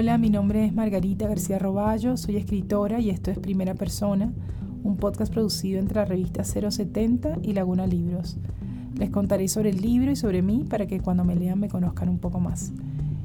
Hola, mi nombre es Margarita García Roballo, soy escritora y esto es Primera Persona, un podcast producido entre la revista 070 y Laguna Libros. Les contaré sobre el libro y sobre mí para que cuando me lean me conozcan un poco más.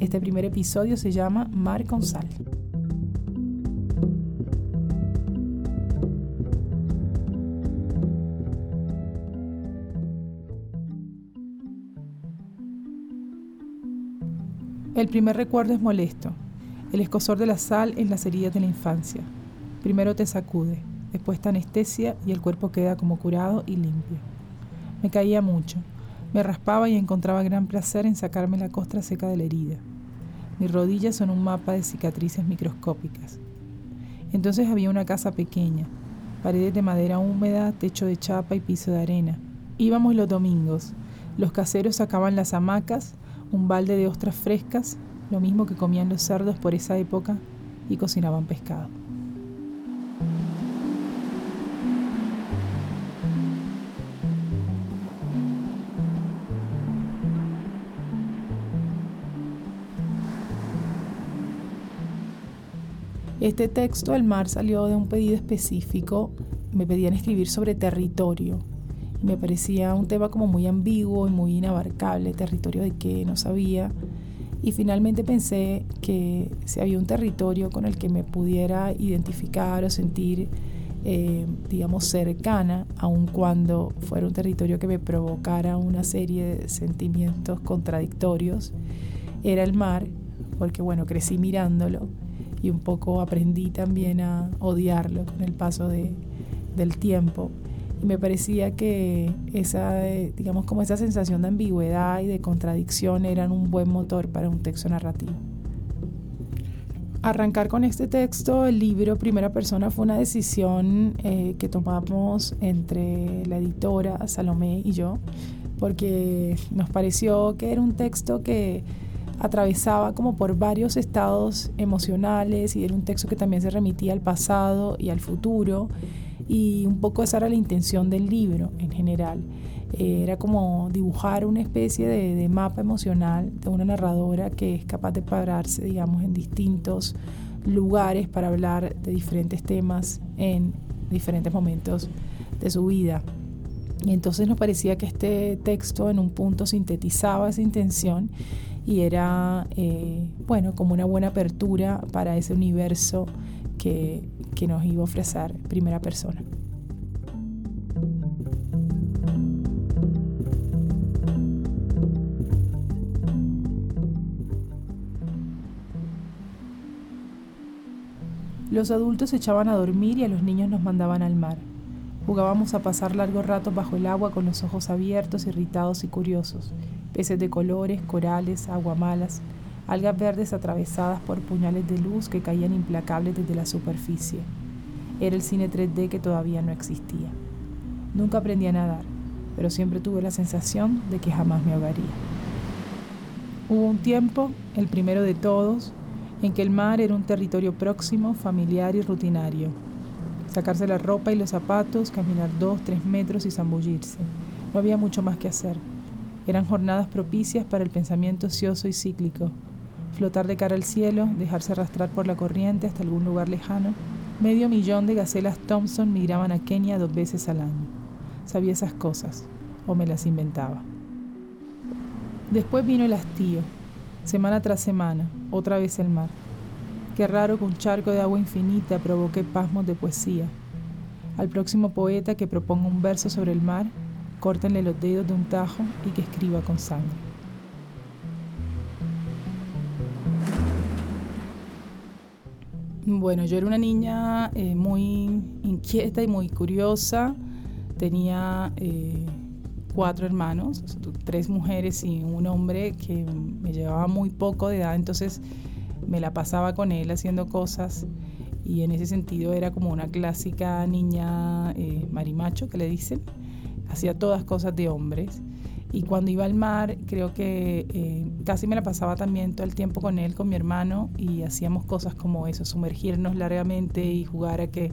Este primer episodio se llama Mar con Sal. El primer recuerdo es molesto, el escosor de la sal en las heridas de la infancia. Primero te sacude, después te anestesia y el cuerpo queda como curado y limpio. Me caía mucho, me raspaba y encontraba gran placer en sacarme la costra seca de la herida. Mis rodillas son un mapa de cicatrices microscópicas. Entonces había una casa pequeña, paredes de madera húmeda, techo de chapa y piso de arena. Íbamos los domingos. Los caseros sacaban las hamacas, un balde de ostras frescas lo mismo que comían los cerdos por esa época y cocinaban pescado. Este texto, El mar, salió de un pedido específico. Me pedían escribir sobre territorio. Me parecía un tema como muy ambiguo y muy inabarcable. ¿Territorio de qué? No sabía. Y finalmente pensé que si había un territorio con el que me pudiera identificar o sentir, eh, digamos, cercana, aun cuando fuera un territorio que me provocara una serie de sentimientos contradictorios, era el mar, porque bueno, crecí mirándolo y un poco aprendí también a odiarlo con el paso del tiempo me parecía que esa, eh, digamos, como esa sensación de ambigüedad y de contradicción eran un buen motor para un texto narrativo. Arrancar con este texto, el libro Primera Persona, fue una decisión eh, que tomamos entre la editora Salomé y yo, porque nos pareció que era un texto que atravesaba como por varios estados emocionales y era un texto que también se remitía al pasado y al futuro y un poco esa era la intención del libro en general. Eh, era como dibujar una especie de, mapa emocional de una narradora que es capaz de pararse, digamos, en distintos lugares para hablar de diferentes temas en diferentes momentos de su vida. Y entonces nos parecía que este texto en un punto sintetizaba esa intención y era, eh, bueno, como una buena apertura para ese universo que, nos iba a ofrecer primera persona. Los adultos se echaban a dormir y a los niños nos mandaban al mar. Jugábamos a pasar largos ratos bajo el agua con los ojos abiertos, irritados y curiosos. Peces de colores, corales, aguamalas, algas verdes atravesadas por puñales de luz que caían implacables desde la superficie. Era el cine 3D que todavía no existía. Nunca aprendí a nadar, pero siempre tuve la sensación de que jamás me ahogaría. Hubo un tiempo, el primero de todos, en que el mar era un territorio próximo, familiar y rutinario. Sacarse la ropa y los zapatos, caminar dos, tres metros y zambullirse. No había mucho más que hacer. Eran jornadas propicias para el pensamiento ocioso y cíclico, flotar de cara al cielo, dejarse arrastrar por la corriente hasta algún lugar lejano. Medio millón de gacelas Thompson migraban a Kenia dos veces al año. Sabía esas cosas, o me las inventaba. Después vino el hastío, semana tras semana, otra vez el mar. Qué raro que un charco de agua infinita provoque pasmos de poesía. Al próximo poeta que proponga un verso sobre el mar, córtenle los dedos de un tajo y que escriba con sangre. Bueno, yo era una niña eh, muy inquieta y muy curiosa. Tenía eh, cuatro hermanos, tres mujeres y un hombre que me llevaba muy poco de edad, entonces me la pasaba con él haciendo cosas y en ese sentido era como una clásica niña eh, marimacho que le dicen. Hacía todas cosas de hombres y cuando iba al mar, creo que eh, casi me la pasaba también todo el tiempo con él, con mi hermano, y hacíamos cosas como eso, sumergirnos largamente y jugar a que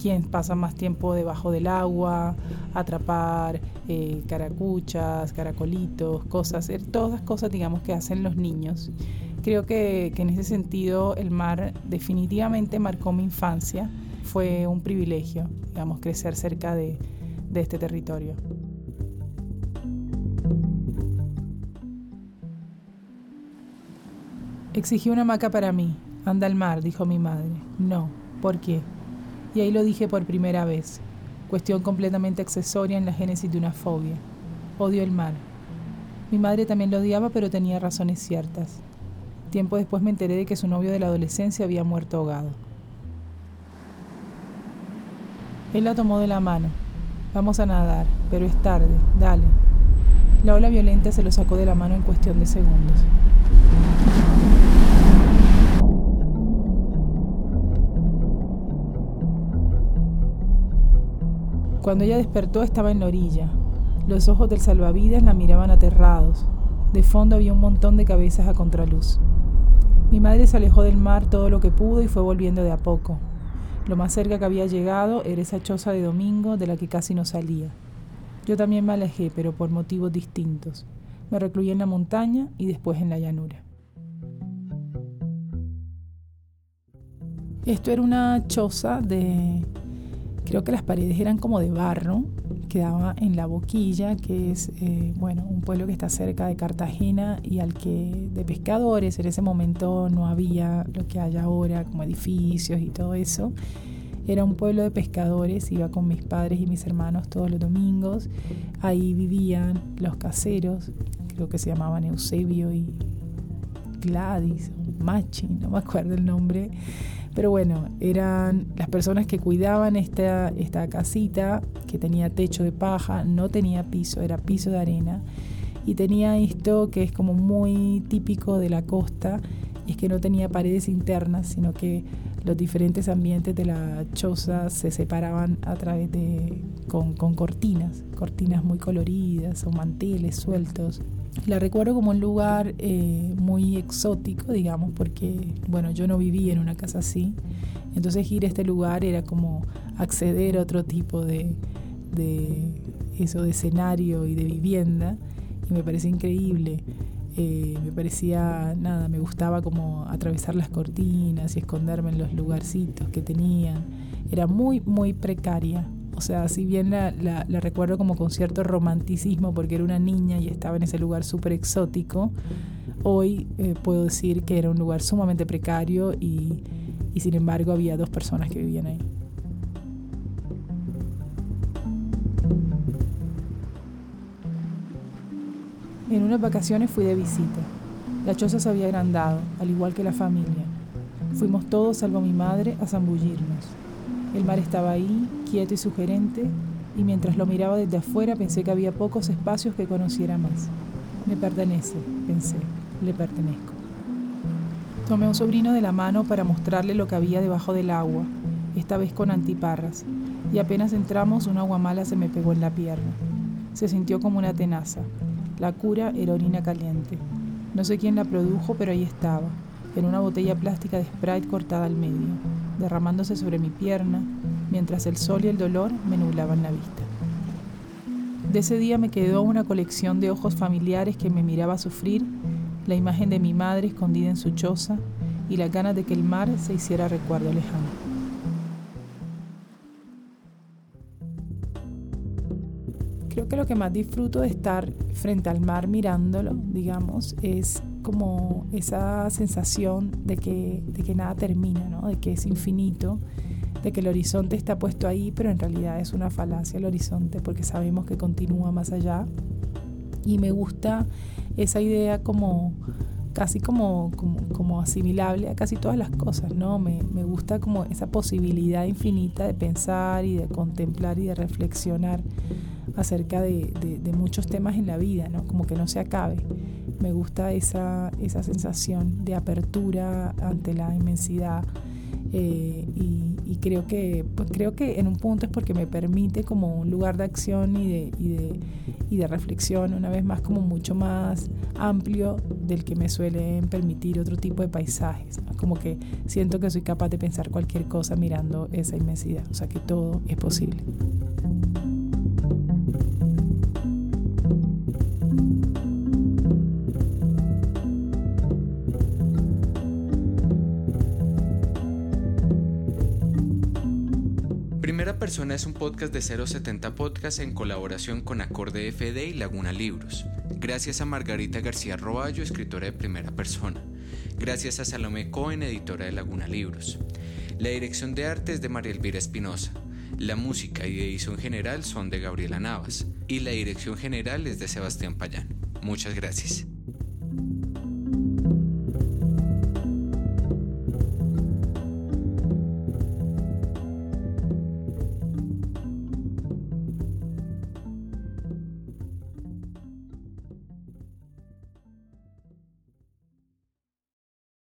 quien pasa más tiempo debajo del agua, atrapar eh, caracuchas, caracolitos, cosas, todas las cosas, digamos, que hacen los niños. Creo que, en ese sentido el mar definitivamente marcó mi infancia. Fue un privilegio, digamos, crecer cerca de este territorio. Exigí una hamaca para mí. Anda al mar, dijo mi madre. No, ¿por qué? Y ahí lo dije por primera vez. Cuestión completamente accesoria en la génesis de una fobia. Odio el mar. Mi madre también lo odiaba, pero tenía razones ciertas. Tiempo después me enteré de que su novio de la adolescencia había muerto ahogado. Él la tomó de la mano. Vamos a nadar, pero es tarde, dale. La ola violenta se lo sacó de la mano en cuestión de segundos. Cuando ella despertó estaba en la orilla. Los ojos del salvavidas la miraban aterrados. De fondo había un montón de cabezas a contraluz. Mi madre se alejó del mar todo lo que pudo y fue volviendo de a poco. Lo más cerca que había llegado era esa choza de domingo de la que casi no salía. Yo también me alejé, pero por motivos distintos. Me recluí en la montaña y después en la llanura. Esto era una choza de... Creo que las paredes eran como de barro, quedaba en La Boquilla, que es eh, bueno, un pueblo que está cerca de Cartagena y al que de pescadores, en ese momento no había lo que hay ahora, como edificios y todo eso. Era un pueblo de pescadores, iba con mis padres y mis hermanos todos los domingos. Ahí vivían los caseros, creo que se llamaban Eusebio y Gladys, Machi, no me acuerdo el nombre. Pero bueno, eran las personas que cuidaban esta, esta casita que tenía techo de paja, no tenía piso, era piso de arena. Y tenía esto que es como muy típico de la costa, y es que no tenía paredes internas, sino que los diferentes ambientes de la choza se separaban a través de con, cortinas, cortinas muy coloridas o manteles sueltos. La recuerdo como un lugar eh, muy exótico, digamos, porque, bueno, yo no vivía en una casa así. Entonces ir a este lugar era como acceder a otro tipo de, de eso, de escenario y de vivienda. Y me parecía increíble. Eh, me parecía, nada, me gustaba como atravesar las cortinas y esconderme en los lugarcitos que tenían. Era muy, muy precaria, o sea, si bien la, recuerdo como con cierto romanticismo porque era una niña y estaba en ese lugar súper exótico, hoy eh, puedo decir que era un lugar sumamente precario y, y sin embargo había dos personas que vivían ahí. En unas vacaciones fui de visita. La choza se había agrandado, al igual que la familia. Fuimos todos, salvo mi madre, a zambullirnos. El mar estaba ahí, quieto y sugerente, y mientras lo miraba desde afuera pensé que había pocos espacios que conociera más. Me pertenece, pensé, le pertenezco. Tomé a un sobrino de la mano para mostrarle lo que había debajo del agua, esta vez con antiparras, y apenas entramos un agua mala se me pegó en la pierna. Se sintió como una tenaza. La cura era orina caliente. No sé quién la produjo, pero ahí estaba, en una botella plástica de Sprite cortada al medio derramándose sobre mi pierna, mientras el sol y el dolor me nublaban la vista. De ese día me quedó una colección de ojos familiares que me miraba sufrir, la imagen de mi madre escondida en su choza y la ganas de que el mar se hiciera recuerdo lejano. Creo que lo que más disfruto de estar frente al mar mirándolo, digamos, es como esa sensación de que, de que nada termina, ¿no? de que es infinito, de que el horizonte está puesto ahí, pero en realidad es una falacia el horizonte porque sabemos que continúa más allá. Y me gusta esa idea como casi como, como, asimilable a casi todas las cosas, ¿no? Me, me, gusta como esa posibilidad infinita de pensar y de contemplar y de reflexionar acerca de, de, muchos temas en la vida, ¿no? Como que no se acabe. Me gusta esa, esa sensación de apertura ante la inmensidad eh, y, creo que pues creo que en un punto es porque me permite como un lugar de acción y de, y de, y de reflexión una vez más como mucho más amplio del que me suelen permitir otro tipo de paisajes como que siento que soy capaz de pensar cualquier cosa mirando esa inmensidad o sea que todo es posible Primera Persona es un podcast de 070 Podcast en colaboración con Acorde FD y Laguna Libros. Gracias a Margarita García Roballo, escritora de Primera Persona. Gracias a Salomé Cohen, editora de Laguna Libros. La dirección de arte es de María Elvira Espinosa. La música y edición general son de Gabriela Navas. Y la dirección general es de Sebastián Payán. Muchas gracias.